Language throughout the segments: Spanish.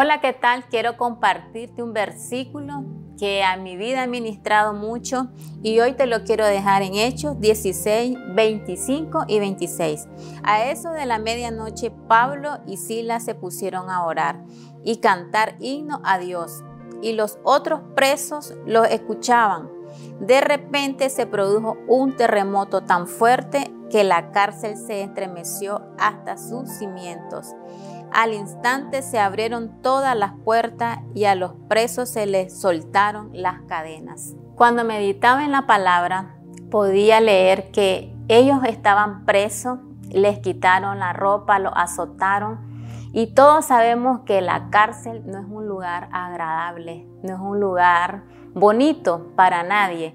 Hola, ¿qué tal? Quiero compartirte un versículo que a mi vida ha ministrado mucho y hoy te lo quiero dejar en Hechos 16, 25 y 26. A eso de la medianoche, Pablo y Silas se pusieron a orar y cantar himno a Dios y los otros presos los escuchaban. De repente se produjo un terremoto tan fuerte que la cárcel se estremeció hasta sus cimientos. Al instante se abrieron todas las puertas y a los presos se les soltaron las cadenas. Cuando meditaba en la palabra, podía leer que ellos estaban presos, les quitaron la ropa, los azotaron y todos sabemos que la cárcel no es un lugar agradable, no es un lugar bonito para nadie,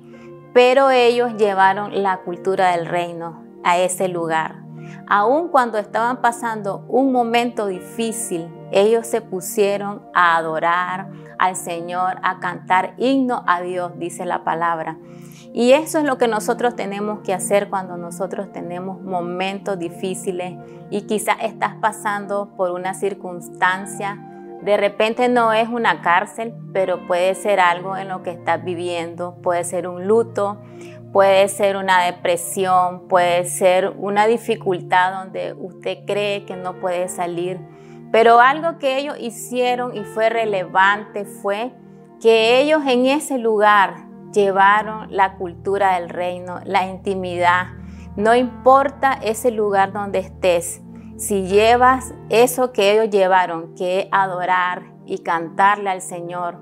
pero ellos llevaron la cultura del reino a ese lugar. Aun cuando estaban pasando un momento difícil, ellos se pusieron a adorar al Señor, a cantar himno a Dios, dice la palabra. Y eso es lo que nosotros tenemos que hacer cuando nosotros tenemos momentos difíciles y quizás estás pasando por una circunstancia. De repente no es una cárcel, pero puede ser algo en lo que estás viviendo, puede ser un luto, puede ser una depresión, puede ser una dificultad donde usted cree que no puede salir. Pero algo que ellos hicieron y fue relevante fue que ellos en ese lugar llevaron la cultura del reino, la intimidad. No importa ese lugar donde estés, si llevas eso que ellos llevaron, que es adorar y cantarle al Señor,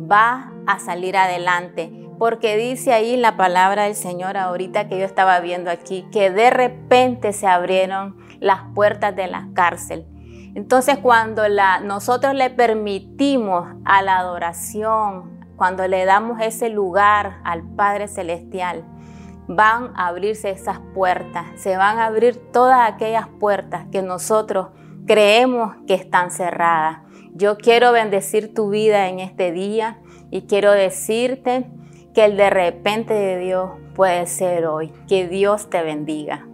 va a salir adelante porque dice ahí la palabra del Señor ahorita que yo estaba viendo aquí, que de repente se abrieron las puertas de la cárcel. Entonces cuando la, nosotros le permitimos a la adoración, cuando le damos ese lugar al Padre Celestial, van a abrirse esas puertas, se van a abrir todas aquellas puertas que nosotros creemos que están cerradas. Yo quiero bendecir tu vida en este día y quiero decirte que el de repente de Dios puede ser hoy. Que Dios te bendiga.